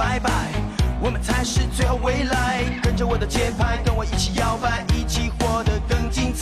拜拜我们才是最好未来。跟着我的节拍跟我一起摇摆一起活得更精彩。